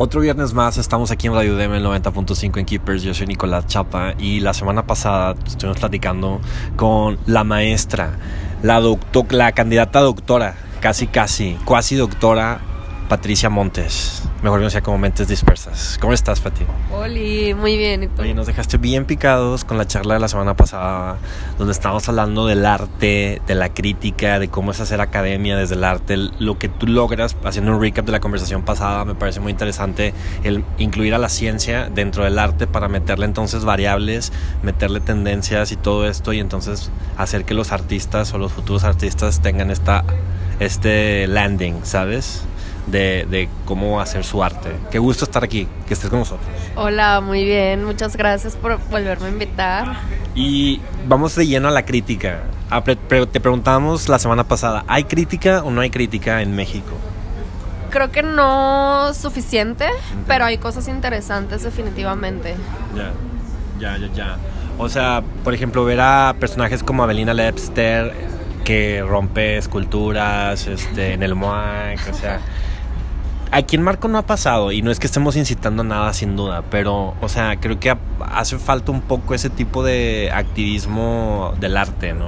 Otro viernes más estamos aquí en Radio DM el 90.5 en Keepers. Yo soy Nicolás Chapa y la semana pasada estuvimos platicando con la maestra, la, doctor, la candidata doctora, casi casi, cuasi doctora Patricia Montes, mejor conocida como Mentes Dispersas. ¿Cómo estás, Pati? Oli, muy bien. ¿y tú? Oye, nos dejaste bien picados con la charla de la semana pasada, donde estábamos hablando del arte, de la crítica, de cómo es hacer academia desde el arte, lo que tú logras, haciendo un recap de la conversación pasada, me parece muy interesante el incluir a la ciencia dentro del arte para meterle entonces variables, meterle tendencias y todo esto, y entonces hacer que los artistas o los futuros artistas tengan esta, este landing, ¿sabes? De, de, cómo hacer su arte. Qué gusto estar aquí, que estés con nosotros. Hola, muy bien, muchas gracias por volverme a invitar. Y vamos de lleno a la crítica. Te preguntamos la semana pasada, ¿hay crítica o no hay crítica en México? Creo que no suficiente, pero hay cosas interesantes definitivamente. Ya, ya, ya, ya. O sea, por ejemplo, ver a personajes como Avelina Lepster que rompe esculturas este, en el MOAC, o sea aquí en Marco no ha pasado y no es que estemos incitando a nada sin duda, pero o sea, creo que hace falta un poco ese tipo de activismo del arte, ¿no?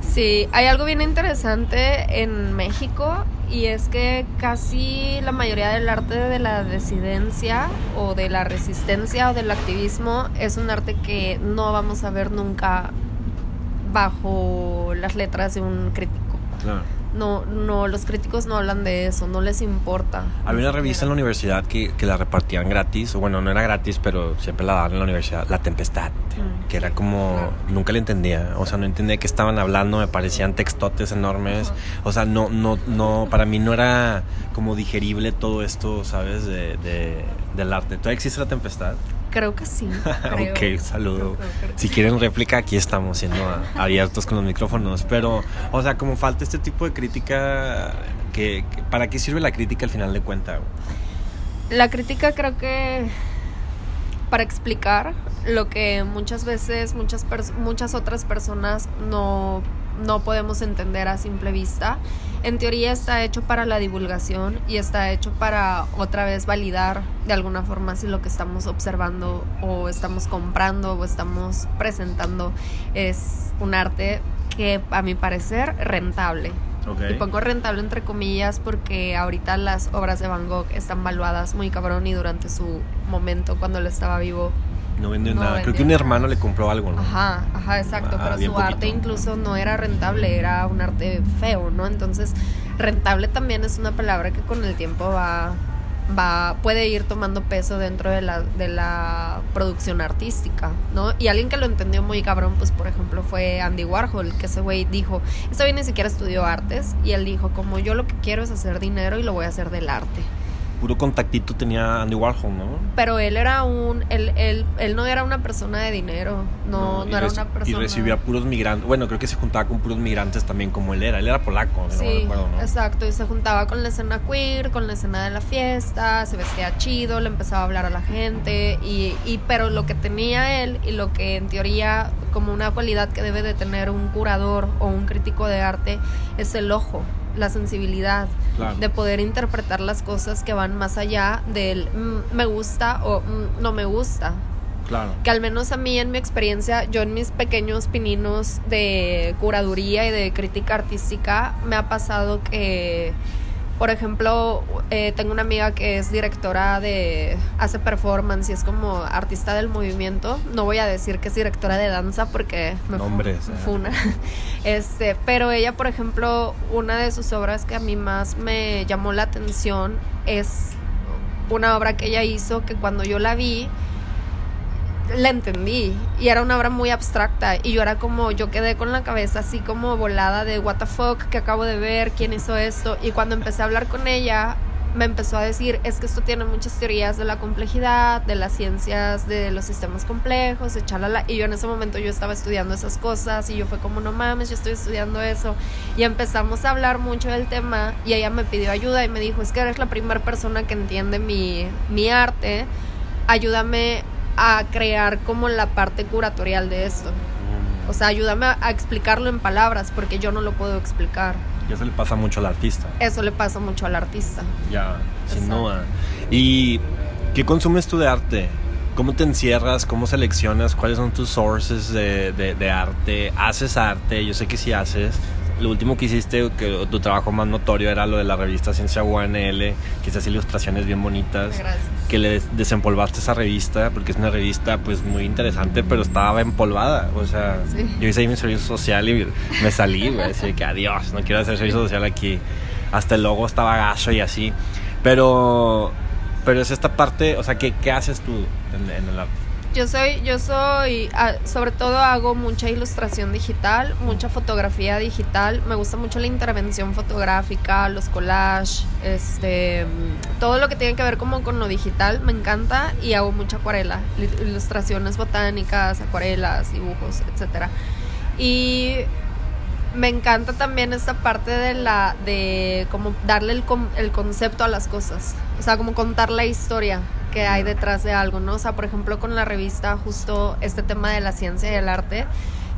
Sí, hay algo bien interesante en México y es que casi la mayoría del arte de la disidencia o de la resistencia o del activismo es un arte que no vamos a ver nunca bajo las letras de un crítico. Claro no, no, los críticos no hablan de eso, no les importa. Había una revista en la universidad que, que la repartían gratis, o bueno, no era gratis, pero siempre la daban en la universidad, La Tempestad, mm. que era como, nunca le entendía, o sea, no entendía qué estaban hablando, me parecían textotes enormes, o sea, no, no, no, para mí no era como digerible todo esto, ¿sabes? De, de, del arte. ¿Todavía existe La Tempestad? Creo que sí. ok, saludo. si quieren réplica, aquí estamos siendo abiertos con los micrófonos. Pero, o sea, como falta este tipo de crítica, que, ¿para qué sirve la crítica al final de cuentas? La crítica creo que para explicar lo que muchas veces muchas, muchas otras personas no no podemos entender a simple vista. En teoría está hecho para la divulgación y está hecho para otra vez validar de alguna forma si lo que estamos observando o estamos comprando o estamos presentando es un arte que a mi parecer rentable. Y pongo rentable entre comillas porque ahorita las obras de Van Gogh están valuadas muy cabrón y durante su momento cuando él estaba vivo no vendió nada. Creo que un hermano le compró algo, ¿no? Ajá, ajá, exacto. Ah, pero su arte incluso no era rentable, era un arte feo, ¿no? Entonces, rentable también es una palabra que con el tiempo va, va puede ir tomando peso dentro de la, de la producción artística, ¿no? Y alguien que lo entendió muy cabrón, pues por ejemplo fue Andy Warhol, que ese güey dijo, ese güey ni siquiera estudió artes, y él dijo, como yo lo que quiero es hacer dinero y lo voy a hacer del arte puro contactito tenía Andy Warhol, ¿no? Pero él era un, él, él, él no era una persona de dinero, no, no, era una persona... Y recibía puros migrantes, bueno, creo que se juntaba con puros migrantes también como él era, él era polaco, sí, no recuerdo, ¿no? exacto, y se juntaba con la escena queer, con la escena de la fiesta, se vestía chido, le empezaba a hablar a la gente, y, y pero lo que tenía él y lo que en teoría como una cualidad que debe de tener un curador o un crítico de arte es el ojo, la sensibilidad de poder interpretar las cosas que van más allá del mm, me gusta o mm, no me gusta. Claro. Que al menos a mí en mi experiencia, yo en mis pequeños pininos de curaduría y de crítica artística, me ha pasado que por ejemplo, eh, tengo una amiga que es directora de, hace performance y es como artista del movimiento. No voy a decir que es directora de danza porque me funa. Este, pero ella, por ejemplo, una de sus obras que a mí más me llamó la atención es una obra que ella hizo que cuando yo la vi, la entendí y era una obra muy abstracta y yo era como yo quedé con la cabeza así como volada de what the fuck que acabo de ver quién hizo esto y cuando empecé a hablar con ella me empezó a decir es que esto tiene muchas teorías de la complejidad de las ciencias de los sistemas complejos de chalala y yo en ese momento yo estaba estudiando esas cosas y yo fue como no mames yo estoy estudiando eso y empezamos a hablar mucho del tema y ella me pidió ayuda y me dijo es que eres la primera persona que entiende mi, mi arte ayúdame a crear como la parte curatorial de esto. O sea, ayúdame a, explicarlo en palabras porque yo no lo puedo explicar. Y eso le pasa mucho al artista. Eso le pasa mucho al artista. Ya. sin duda. ¿Y qué consumes tú de arte? ¿Cómo te encierras? ¿Cómo seleccionas? ¿Cuáles son tus sources de, de, arte? ¿Haces arte? Yo sé que sí haces. Lo último que hiciste, que tu trabajo más notorio era lo de la revista Ciencia UNL, que esas ilustraciones bien bonitas. Gracias. Que le desempolvaste esa revista, porque es una revista pues muy interesante, pero estaba empolvada. O sea, yo hice ahí mi servicio social y me salí, güey. Así que adiós, no quiero hacer servicio social aquí. Hasta el logo estaba gacho y así. Pero pero es esta parte, o sea, ¿qué, qué haces tú en, el arte? Yo soy, yo soy, ah, sobre todo hago mucha ilustración digital, mucha fotografía digital. Me gusta mucho la intervención fotográfica, los collages, este, todo lo que tiene que ver como con lo digital me encanta y hago mucha acuarela, ilustraciones botánicas, acuarelas, dibujos, etcétera. Y me encanta también esta parte de la de como darle el, el, concepto a las cosas o sea como contar la historia que hay detrás de algo no o sea por ejemplo con la revista justo este tema de la ciencia y el arte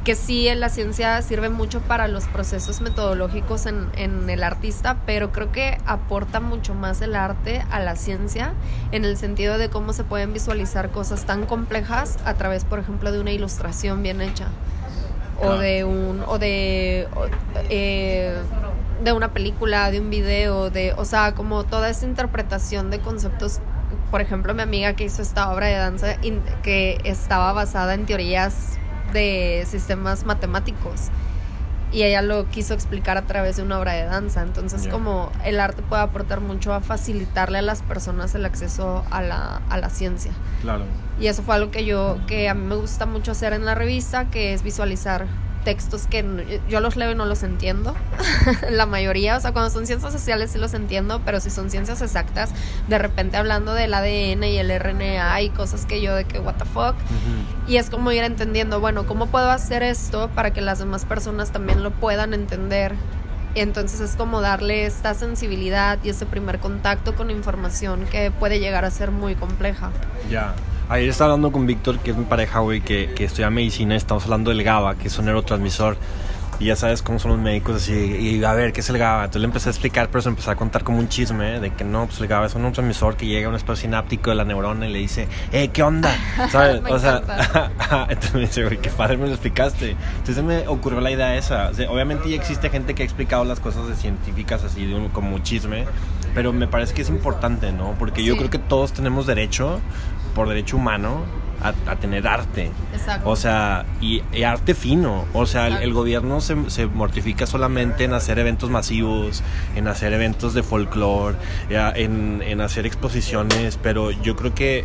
que sí la ciencia sirve mucho para los procesos metodológicos en, en el artista pero creo que aporta mucho más el arte a la ciencia en el sentido de cómo se pueden visualizar cosas tan complejas a través por ejemplo de una ilustración bien hecha o de un o de eh, de una película, de un video, de, o sea, como toda esa interpretación de conceptos. Por ejemplo, mi amiga que hizo esta obra de danza que estaba basada en teorías de sistemas matemáticos y ella lo quiso explicar a través de una obra de danza. Entonces, como el arte puede aportar mucho a facilitarle a las personas el acceso a la, a la ciencia. Claro. Y eso fue algo que yo, que a mí me gusta mucho hacer en la revista, que es visualizar textos que yo los leo y no los entiendo, la mayoría, o sea, cuando son ciencias sociales sí los entiendo, pero si son ciencias exactas, de repente hablando del ADN y el RNA y cosas que yo de que what the fuck, y es como ir entendiendo, bueno, ¿cómo puedo hacer esto para que las demás personas también lo puedan entender? Entonces es como darle esta sensibilidad y ese primer contacto con información que puede llegar a ser muy compleja. Ya. Ayer estaba hablando con Víctor, que es mi pareja, güey, que, que estudia medicina. Estamos hablando del GABA, que es un neurotransmisor. Y ya sabes cómo son los médicos así. Y a ver, ¿qué es el GABA? Entonces le empecé a explicar, pero se empezó a contar como un chisme de que no, pues el GABA es un neurotransmisor que llega a un espacio sináptico de la neurona y le dice, ¡eh, qué onda! ¿Sabes? o sea, entonces me dice, güey, qué padre me lo explicaste. Entonces me ocurrió la idea esa. obviamente ya existe gente que ha explicado las cosas de científicas así, de un, como un chisme. Pero me parece que es importante, ¿no? Porque yo creo que todos tenemos derecho por derecho humano a, tener arte. Exacto. O sea, y, arte fino. O sea, el, gobierno se, se, mortifica solamente en hacer eventos masivos, en hacer eventos de folclore, en, en hacer exposiciones, pero yo creo que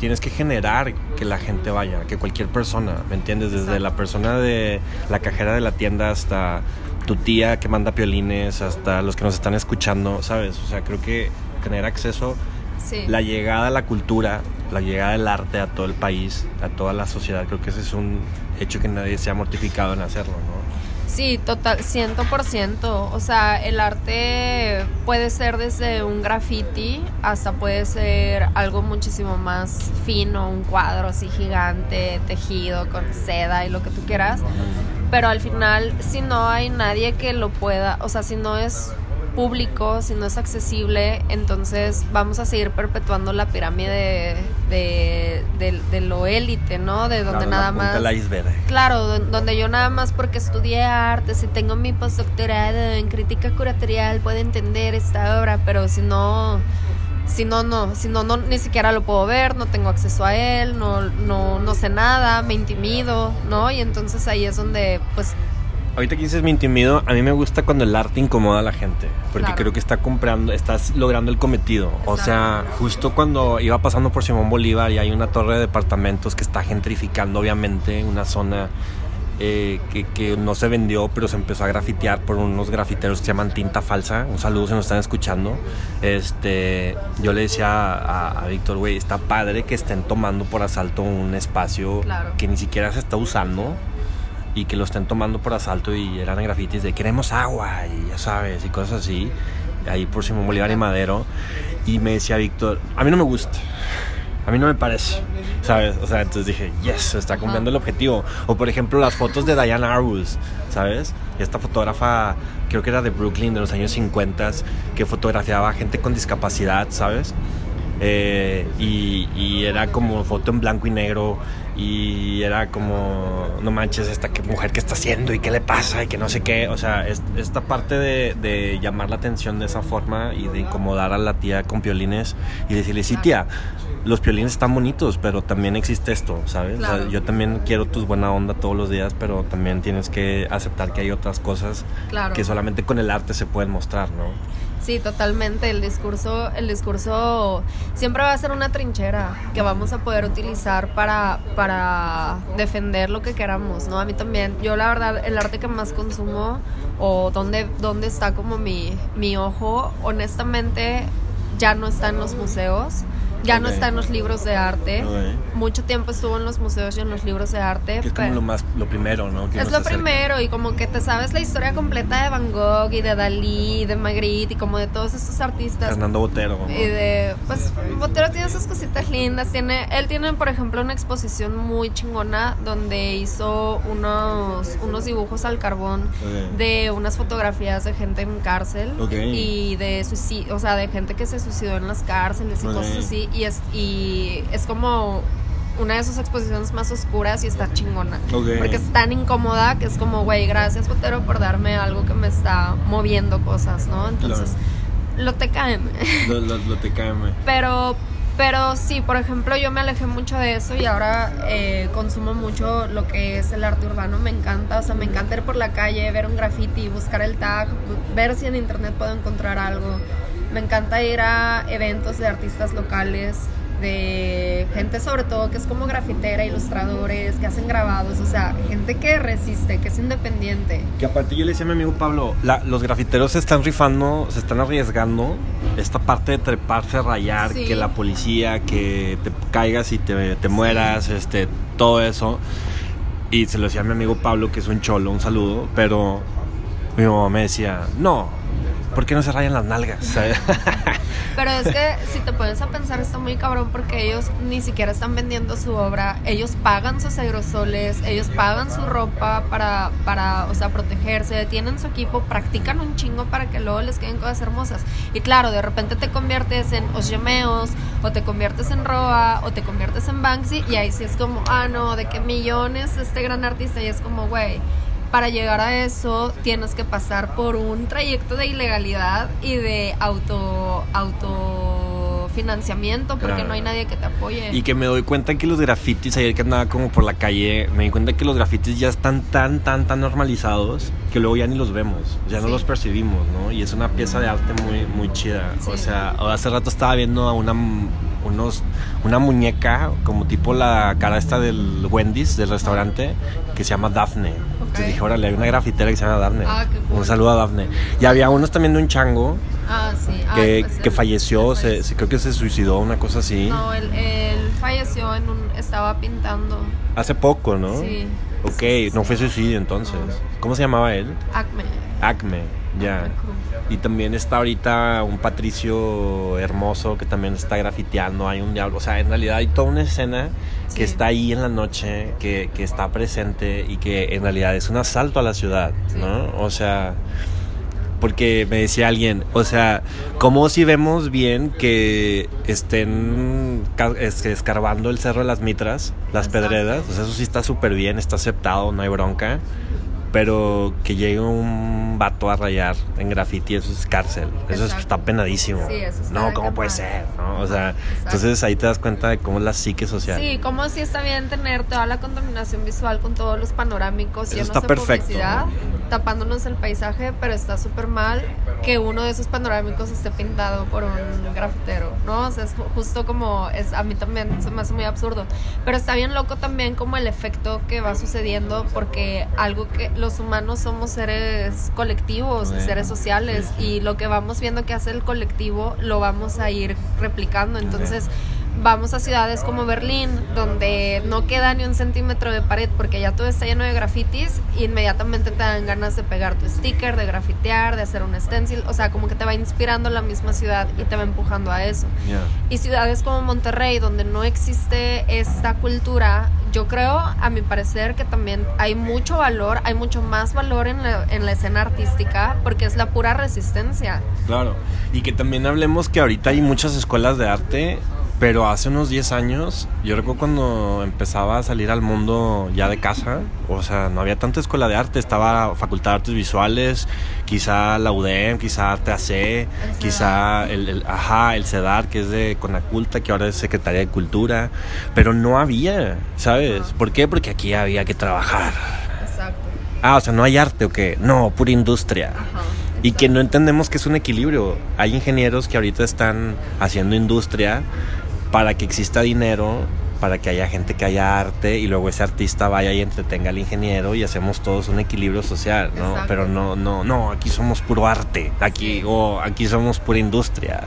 tienes que generar que la gente vaya, que cualquier persona, ¿me entiendes? Desde la persona de la cajera de la tienda hasta tu tía que manda piolines, hasta los que nos están escuchando, ¿sabes? O sea, creo que tener acceso la llegada a la cultura, la llegada del arte a todo el país, a toda la sociedad, creo que ese es un hecho que nadie se ha mortificado en hacerlo, ¿no? Sí, total, ciento por ciento. O sea, el arte puede ser desde un graffiti hasta puede ser algo muchísimo más fino, un cuadro así gigante, tejido con seda y lo que tú quieras. Pero al final, si no hay nadie que lo pueda, o sea, si no es público, si no es accesible, entonces vamos a seguir perpetuando la pirámide de, de, lo élite, ¿no? De donde nada más... Claro, donde yo nada más porque estudié arte, si tengo mi postdoctorado en crítica curatorial, puedo entender esta obra, pero si no... Si no, no, si no, no, ni siquiera lo puedo ver, no tengo acceso a él, no, no, no sé nada, me intimido, ¿no? Y entonces ahí es donde, pues, Ahorita que dices me intimido, a mí me gusta cuando el arte incomoda a la gente, porque creo que está comprando, estás logrando el cometido. O sea, justo cuando iba pasando por Simón Bolívar y hay una torre de departamentos que está gentrificando, obviamente, una zona eh, que, no se vendió, pero se empezó a grafitear por unos grafiteros que se llaman Tinta Falsa. Un saludo si nos están escuchando. Este, yo le decía a, Víctor, güey, está padre que estén tomando por asalto un espacio que ni siquiera se está usando y que lo estén tomando por asalto y eran grafitis de queremos agua y ya sabes y cosas así. Ahí por Simón Bolívar y Madero. Y me decía Víctor a mí no me gusta A mí no me parece, ¿sabes? O sea, entonces dije, yes, está cumpliendo el objetivo. O por ejemplo, las fotos de Diane Arbus, ¿sabes? Esta fotógrafa, creo que era de Brooklyn de los años 50, que fotografiaba gente con discapacidad, ¿sabes? Eh, y, y, era como foto en blanco y negro y era como, no manches, esta mujer que está haciendo y qué le pasa y que no sé qué. O sea, esta parte de, de, llamar la atención de esa forma y de incomodar a la tía con piolines y decirle, sí, tía, los piolines están bonitos, pero también existe esto, ¿sabes? yo también quiero tus buena onda todos los días, pero también tienes que aceptar que hay otras cosas que solamente con el arte se pueden mostrar, ¿no? Sí, totalmente. El discurso, el discurso siempre va a ser una trinchera que vamos a poder utilizar para, para defender lo que queramos, ¿no? A mí también. Yo la verdad, el arte que más consumo o donde, donde está como mi, mi ojo, honestamente ya no está en los museos ya no está en los libros de arte. Mucho tiempo estuvo en los museos y en los libros de arte. es como lo más, lo primero, ¿no? es lo primero y como que te sabes la historia completa de Van Gogh y de Dalí, y de Magritte y como de todos estos artistas. Fernando Botero. Y de, pues, Botero tiene sus cositas lindas. Tiene, él tiene, por ejemplo, una exposición muy chingona donde hizo unos, unos dibujos al carbón de unas fotografías de gente en cárcel y de suicidio, o sea, de gente que se suicidó en las cárceles y cosas así y es, y es como una de sus exposiciones más oscuras y está chingona. Porque es tan incómoda que es como, güey, gracias, Botero, por darme algo que me está moviendo cosas, ¿no? Entonces, lo te caen. Lo, lo, te caen, Pero, pero sí, por ejemplo, yo me alejé mucho de eso y ahora eh, consumo mucho lo que es el arte urbano. Me encanta, o sea, me encanta ir por la calle, ver un graffiti, buscar el tag, ver si en internet puedo encontrar algo me encanta ir a eventos de artistas locales, de gente sobre todo que es como grafitera, ilustradores, que hacen grabados, o sea, gente que resiste, que es independiente. Que aparte yo le decía a mi amigo Pablo, los grafiteros se están rifando, se están arriesgando esta parte de treparse, rayar, que la policía, que te caigas y te, te mueras, este, todo eso. Y se lo decía a mi amigo Pablo, que es un cholo, un saludo, pero mi mamá me decía, no, ¿por qué no se rayan las nalgas? Pero es que si te pones a pensar está muy cabrón porque ellos ni siquiera están vendiendo su obra, ellos pagan sus aerosoles, ellos pagan su ropa para, para o sea, protegerse, tienen su equipo, practican un chingo para que luego les queden cosas hermosas. Y claro, de repente te conviertes en Osyemeos, o te conviertes en Roa, o te conviertes en Banksy, y ahí sí es como, ah, no, de qué millones este gran artista, y es como, güey para llegar a eso tienes que pasar por un trayecto de ilegalidad y de auto autofinanciamiento porque no hay nadie que te apoye. Y que me doy cuenta que los grafitis, ayer que andaba como por la calle, me di cuenta que los grafitis ya están tan, tan, tan normalizados que luego ya ni los vemos, ya no los percibimos, ¿no? Y es una pieza de arte muy, muy chida. O sea, hace rato estaba viendo a una unos, una muñeca como tipo la cara esta del Wendy's, del restaurante, que se llama Daphne. Entonces dije, órale, hay una grafitera que se llama Daphne. Ah, un saludo a Daphne. Y había unos también de un chango. Ah, ah, que, pues que falleció, se, creo que se suicidó, una cosa así. No, él, falleció en un... estaba pintando. Hace poco, ¿no? Sí. Ok, no fue suicidio entonces. ¿Cómo se llamaba él? Acme. Acme, ya. Y también está ahorita un Patricio hermoso que también está grafiteando. Hay un diablo. O sea, en realidad hay toda una escena que está ahí en la noche, que, que, está presente y que en realidad es un asalto a la ciudad, ¿no? O sea, porque me decía alguien, o sea, como si vemos bien que estén escarbando el Cerro de las Mitras, las pedredas, o sea, eso sí está súper bien, está aceptado, no hay bronca pero que llegue un vato a rayar en graffiti, eso es cárcel. Eso está penadísimo. Sí, eso está no, ¿cómo puede ser? ¿no? O sea, entonces ahí te das cuenta de cómo es la psique social. Sí, como si está bien tener toda la contaminación visual con todos los panorámicos eso está perfecto. tapándonos el paisaje, pero está súper mal que uno de esos panorámicos esté pintado por un grafitero, ¿no? O sea, es justo como, es a mí también se me hace muy absurdo. Pero está bien loco también como el efecto que va sucediendo porque algo que los humanos somos seres colectivos, seres sociales y lo que vamos viendo que hace el colectivo lo vamos a ir replicando. Entonces, vamos a ciudades como Berlín, donde no queda ni un centímetro de pared porque ya todo está lleno de grafitis, inmediatamente te dan ganas de pegar tu sticker, de grafitear, de hacer un stencil, o sea, como que te va inspirando la misma ciudad y te va empujando a eso. Y ciudades como Monterrey, donde no existe esta cultura, yo creo, a mi parecer, que también hay mucho valor, hay mucho más valor en la, en la escena artística, porque es la pura resistencia. Claro, y que también hablemos que ahorita hay muchas escuelas de arte pero hace unos 10 años, yo recuerdo cuando empezaba a salir al mundo ya de casa, o sea, no había tanta escuela de arte, estaba Facultad de Artes Visuales, quizá la UDEM, quizá Arte AC, quizá el, el, ajá, el CEDAR, que es de Conaculta, que ahora es Secretaría de Cultura, pero no había, ¿sabes? ¿Por qué? Porque aquí había que trabajar. Exacto. Ah, o sea, no hay arte o qué, no, pura industria. Ajá. Y que no entendemos que es un equilibrio. Hay ingenieros que ahorita están haciendo industria para que exista dinero, para que haya gente que haya arte y luego ese artista vaya y entretenga al ingeniero y hacemos todos un equilibrio social, ¿no? Pero no, no, no, aquí somos puro arte, aquí, o aquí somos pura industria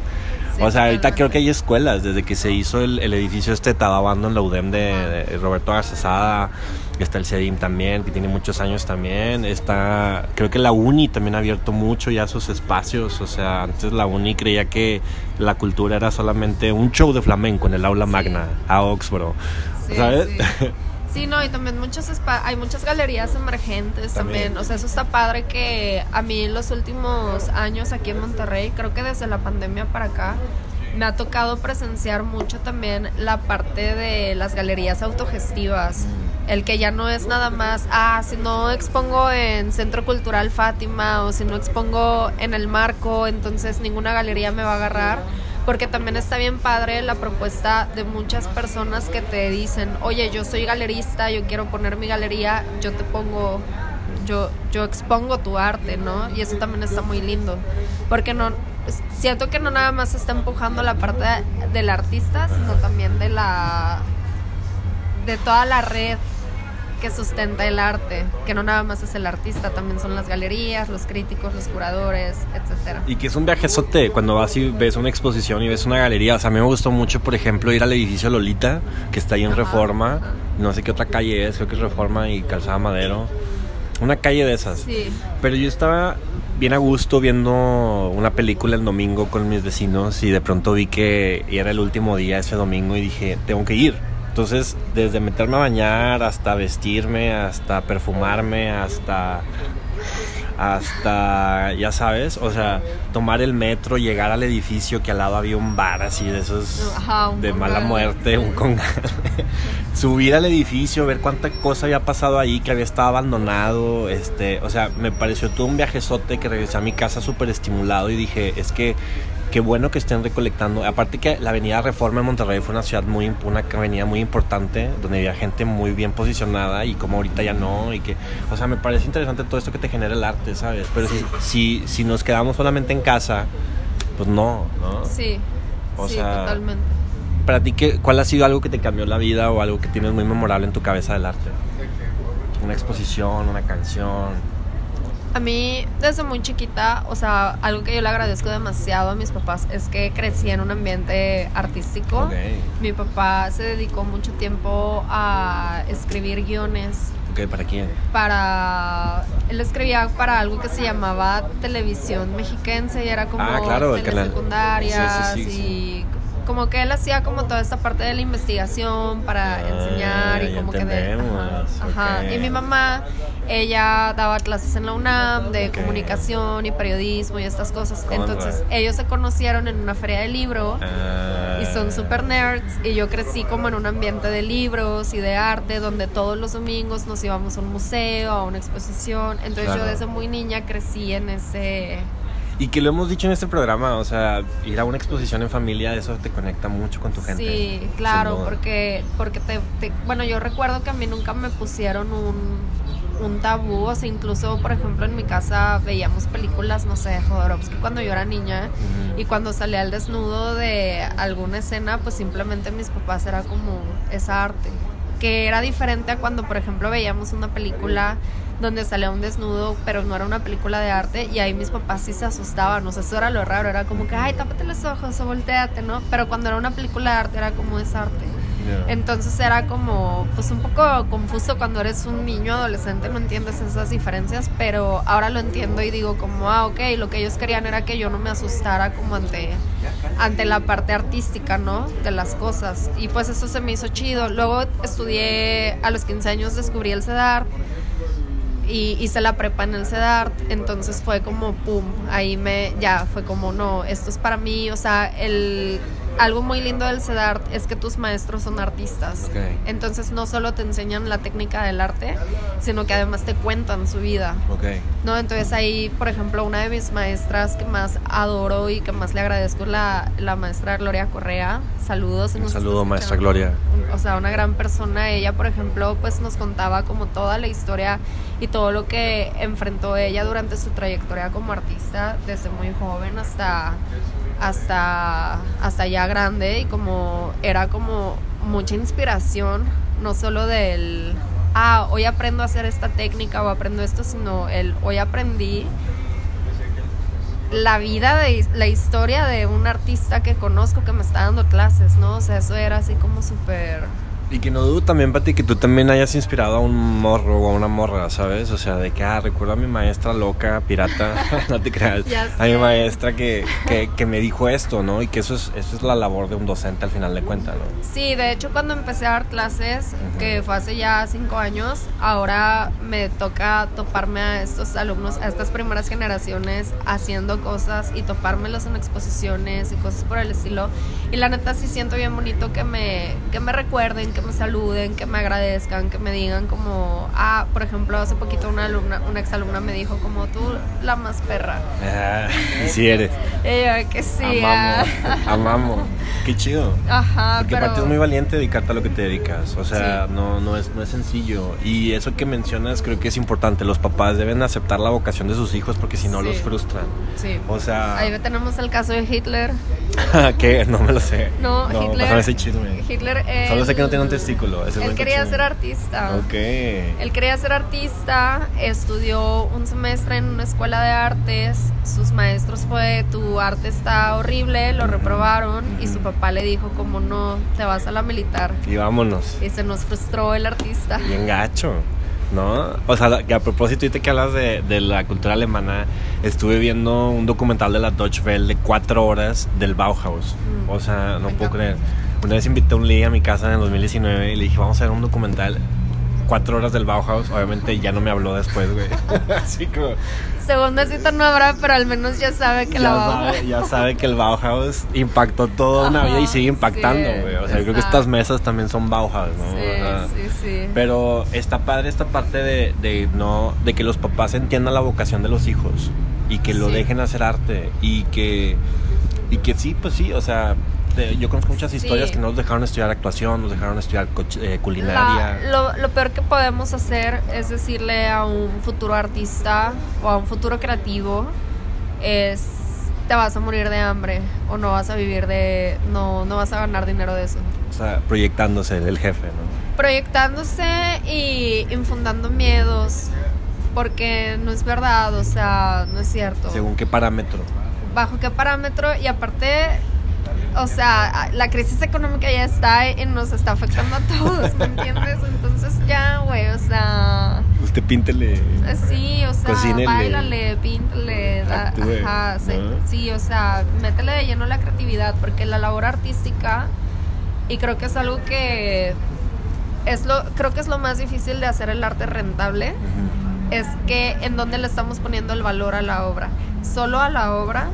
o sea, ahorita creo que hay escuelas, desde que se hizo el, edificio este Tadabando en la UDEM de, Roberto Garcesada, está el CEDIM también, que tiene muchos años también, está, creo que la UNI también ha abierto mucho ya sus espacios, o sea, antes la UNI creía que la cultura era solamente un show de flamenco en el aula magna a Oxford, ¿sabes? Sí, no, y también muchas hay muchas galerías emergentes también. O sea, eso está padre que a mí en los últimos años aquí en Monterrey, creo que desde la pandemia para acá, me ha tocado presenciar mucho también la parte de las galerías autogestivas. Mm. El que ya no es nada más, ah, si no expongo en Centro Cultural Fátima o si no expongo en el marco, entonces ninguna galería me va a agarrar porque también está bien padre la propuesta de muchas personas que te dicen, oye, yo soy galerista, yo quiero poner mi galería, yo te pongo, yo, yo expongo tu arte, ¿no? Y eso también está muy lindo, porque no, siento que no nada más está empujando la parte del artista, sino también de la, de toda la red que sustenta el arte, que no nada más es el artista, también son las galerías, los críticos, los curadores, etcétera. Y que es un viajezote cuando vas y ves una exposición y ves una galería. O sea, a mí me gustó mucho, por ejemplo, ir al edificio Lolita, que está ahí en Reforma. No sé qué otra calle es, creo que es Reforma y Calzada Madero. Una calle de esas. Sí. Pero yo estaba bien a gusto viendo una película el domingo con mis vecinos y de pronto vi que era el último día ese domingo y dije, tengo que ir entonces, desde meterme a bañar hasta vestirme, hasta perfumarme, hasta hasta, ya sabes, o sea, tomar el metro, llegar al edificio que al lado había un bar así de esos de mala muerte, un congal. Subir al edificio, ver cuánta cosa había pasado ahí, que había estado abandonado, este, o sea, me pareció todo un viajezote que regresé a mi casa súper estimulado y dije, es que qué bueno que estén recolectando. Aparte que la avenida Reforma en Monterrey fue una ciudad muy, una avenida muy importante, donde había gente muy bien posicionada y como ahorita ya no. Y que, o sea, me parece interesante todo esto que te genera el arte, ¿sabes? Pero si, si, si, nos quedamos solamente en casa, pues no, ¿no? Sí. O sí, sea, totalmente. Para ti, ¿qué, ¿cuál ha sido algo que te cambió la vida o algo que tienes muy memorable en tu cabeza del arte? Una exposición, una canción a mí, desde muy chiquita, o sea, algo que yo le agradezco demasiado a mis papás es que crecí en un ambiente artístico. Mi papá se dedicó mucho tiempo a escribir guiones. Okay, ¿Para quién? Para. Él escribía para algo que se llamaba Televisión Mexiquense y era como. Ah, claro, secundarias y como que él hacía como toda esta parte de la investigación para ah, enseñar y como que de ajá, y mi mamá ella daba clases en la UNAM de comunicación y periodismo y estas cosas. Entonces ellos se conocieron en una feria de libro ah. y son super nerds. Y yo crecí como en un ambiente de libros y de arte donde todos los domingos nos íbamos a un museo a una exposición. Entonces yo desde muy niña crecí en ese y que lo hemos dicho en este programa, o sea, ir a una exposición en familia, eso te conecta mucho con tu gente. Sí, claro, porque, porque te, bueno, yo recuerdo que a mí nunca me pusieron un, un tabú, o sea, incluso, por ejemplo, en mi casa veíamos películas, no sé, de Jodorowsky cuando yo era niña, y cuando salía al desnudo de alguna escena, pues simplemente mis papás era como esa arte, que era diferente a cuando, por ejemplo, veíamos una película donde salía un desnudo, pero no era una película de arte, y ahí mis papás sí se asustaban, o sea, eso era lo raro, era como que, ay, tápate los ojos o volteate, ¿no? Pero cuando era una película de arte era como es arte. Entonces era como, pues un poco confuso cuando eres un niño adolescente, no entiendes esas diferencias, pero ahora lo entiendo y digo como, ah, ok, lo que ellos querían era que yo no me asustara como ante, ante la parte artística, ¿no? De las cosas. Y pues eso se me hizo chido. Luego estudié, a los 15 años descubrí el CEDAR y hice la prepa en el CEDART, entonces fue como pum, ahí me ya fue como no, esto es para mí, o sea, el algo muy lindo del CEDART es que tus maestros son artistas. Entonces no solo te enseñan la técnica del arte, sino que además te cuentan su vida. ¿No? Entonces ahí, por ejemplo, una de mis maestras que más adoro y que más le agradezco es la, la maestra Gloria Correa. Saludos. Un saludo, maestra Gloria. O sea, una gran persona. Ella, por ejemplo, pues nos contaba como toda la historia y todo lo que enfrentó ella durante su trayectoria como artista, desde muy joven hasta hasta, hasta ya grande y como era como mucha inspiración, no solo del, ah, hoy aprendo a hacer esta técnica o aprendo esto, sino el, hoy aprendí la vida de la historia de un artista que conozco que me está dando clases, ¿no? O sea, eso era así como súper y que no dudo también, Pati, que tú también hayas inspirado a un morro o a una morra, ¿sabes? O sea, de que, ah, recuerdo a mi maestra loca, pirata, no te creas, a mi maestra que, que, me dijo esto, ¿no? Y que eso es, eso es la labor de un docente al final de cuentas, ¿no? Sí, de hecho, cuando empecé a dar clases, que fue hace ya cinco años, ahora me toca toparme a estos alumnos, a estas primeras generaciones haciendo cosas y topármelos en exposiciones y cosas por el estilo. Y la neta sí siento bien bonito que me, que me recuerden, que me saluden, que me agradezcan, que me digan como, ah, por ejemplo, hace poquito una alumna, una exalumna me dijo como tú la más perra. Ah, y si eres. Ella, que sí. Amamos, ah. amamos. Qué chido. Ajá, Porque aparte es muy valiente dedicarte a lo que te dedicas. O sea, no, no, es, no es sencillo. Y eso que mencionas creo que es importante. Los papás deben aceptar la vocación de sus hijos porque si no los frustran. Sí. O sea... Ahí tenemos el caso de Hitler. ¿Qué? No me lo sé. No, Hitler... chisme. Hitler... Solo sé que no tiene un testículo. él quería ser artista. Ok. Él quería ser artista. Estudió un semestre en una escuela de artes. Sus maestros fue, tu arte está horrible, lo reprobaron. Y su papá le dijo como no, te vas a la militar. Y vámonos. Y se nos frustró el artista. Bien gacho. ¿no? O sea, que a propósito, ahorita que hablas de, de, la cultura alemana, estuve viendo un documental de la Deutsche Welle de cuatro horas del Bauhaus. Mm. O sea, no puedo creer. Una vez invité a un Lee a mi casa en el 2019 y le dije, vamos a ver un documental cuatro horas del Bauhaus, obviamente ya no me habló después, güey. Así como... Segunda cita no habrá, pero al menos ya sabe que la Bauhaus... ya sabe que el Bauhaus impactó toda una vida y sigue impactando, güey. o sea, yo creo que estas mesas también son Bauhaus, ¿no? Sí, sí, sí. Pero está padre esta parte de, de, no, de que los papás entiendan la vocación de los hijos y que lo dejen hacer arte y que... Y que sí, pues sí, o sea, yo conozco muchas historias que no nos dejaron estudiar actuación, nos dejaron estudiar eh, culinaria. lo, peor que podemos hacer es decirle a un futuro artista o a un futuro creativo es te vas a morir de hambre o no vas a vivir de no no vas a ganar dinero de eso. O sea, proyectándose el jefe, ¿no? Proyectándose y infundando miedos porque no es verdad, o sea, no es cierto. ¿Según qué parámetro? Bajo qué parámetro y aparte o sea, la crisis económica ya está y nos está afectando a todos, ¿me entiendes? Entonces ya, güey, o sea... Usted píntele. Sí, o sea, bailale, píntele, ajá, sí, sí, o sea, métele de lleno la creatividad, porque la labor artística, y creo que es algo que es lo, creo que es lo más difícil de hacer el arte rentable, es que en dónde le estamos poniendo el valor a la obra, solo a la obra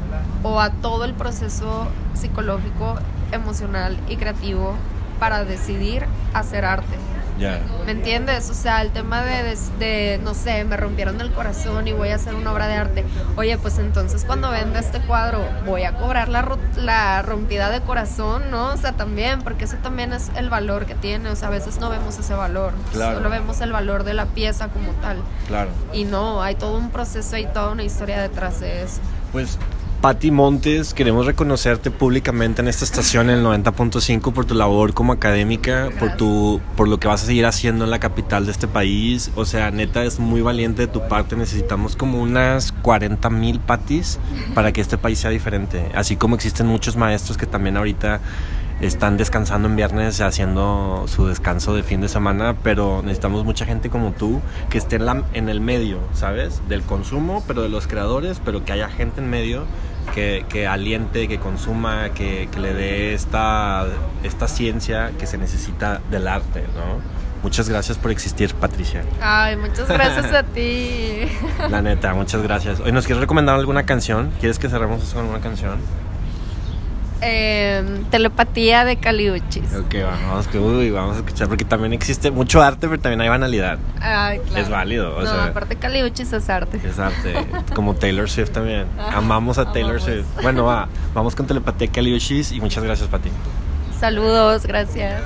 o a todo el proceso psicológico, emocional y creativo para decidir hacer arte. ¿Me entiendes? O sea, el tema de, de, no sé, me rompieron el corazón y voy a hacer una obra de arte. Oye, pues entonces cuando venda este cuadro voy a cobrar la, la rompida de corazón, ¿no? O sea, también, porque eso también es el valor que tiene. O sea, a veces no vemos ese valor. Solo vemos el valor de la pieza como tal. Claro. Y no, hay todo un proceso, hay toda una historia detrás de eso. Pues Patti Montes, queremos reconocerte públicamente en esta estación, en el 90.5, por tu labor como académica, por, tu, por lo que vas a seguir haciendo en la capital de este país. O sea, neta, es muy valiente de tu parte. Necesitamos como unas 40 mil Pattis para que este país sea diferente. Así como existen muchos maestros que también ahorita están descansando en viernes haciendo su descanso de fin de semana, pero necesitamos mucha gente como tú que esté en, la, en el medio, ¿sabes? Del consumo, pero de los creadores, pero que haya gente en medio que, que aliente, que consuma, que, que, le dé esta, esta ciencia que se necesita del arte, ¿no? Muchas gracias por existir, Patricia. Ay, muchas gracias a ti. La neta, muchas gracias. Hoy nos quieres recomendar alguna canción. ¿Quieres que cerremos con una canción? Eh, telepatía de Caliuchis. Ok, vamos, que, uy, vamos a escuchar, porque también existe mucho arte, pero también hay banalidad. Ay, claro. Es válido. O no, sea, aparte Caliuchis es arte. Es arte, como Taylor Swift también. Ah, Amamos a Taylor amamos. Swift. Bueno, va, vamos con telepatía de Caliuchis y muchas gracias, Pati. Saludos, gracias.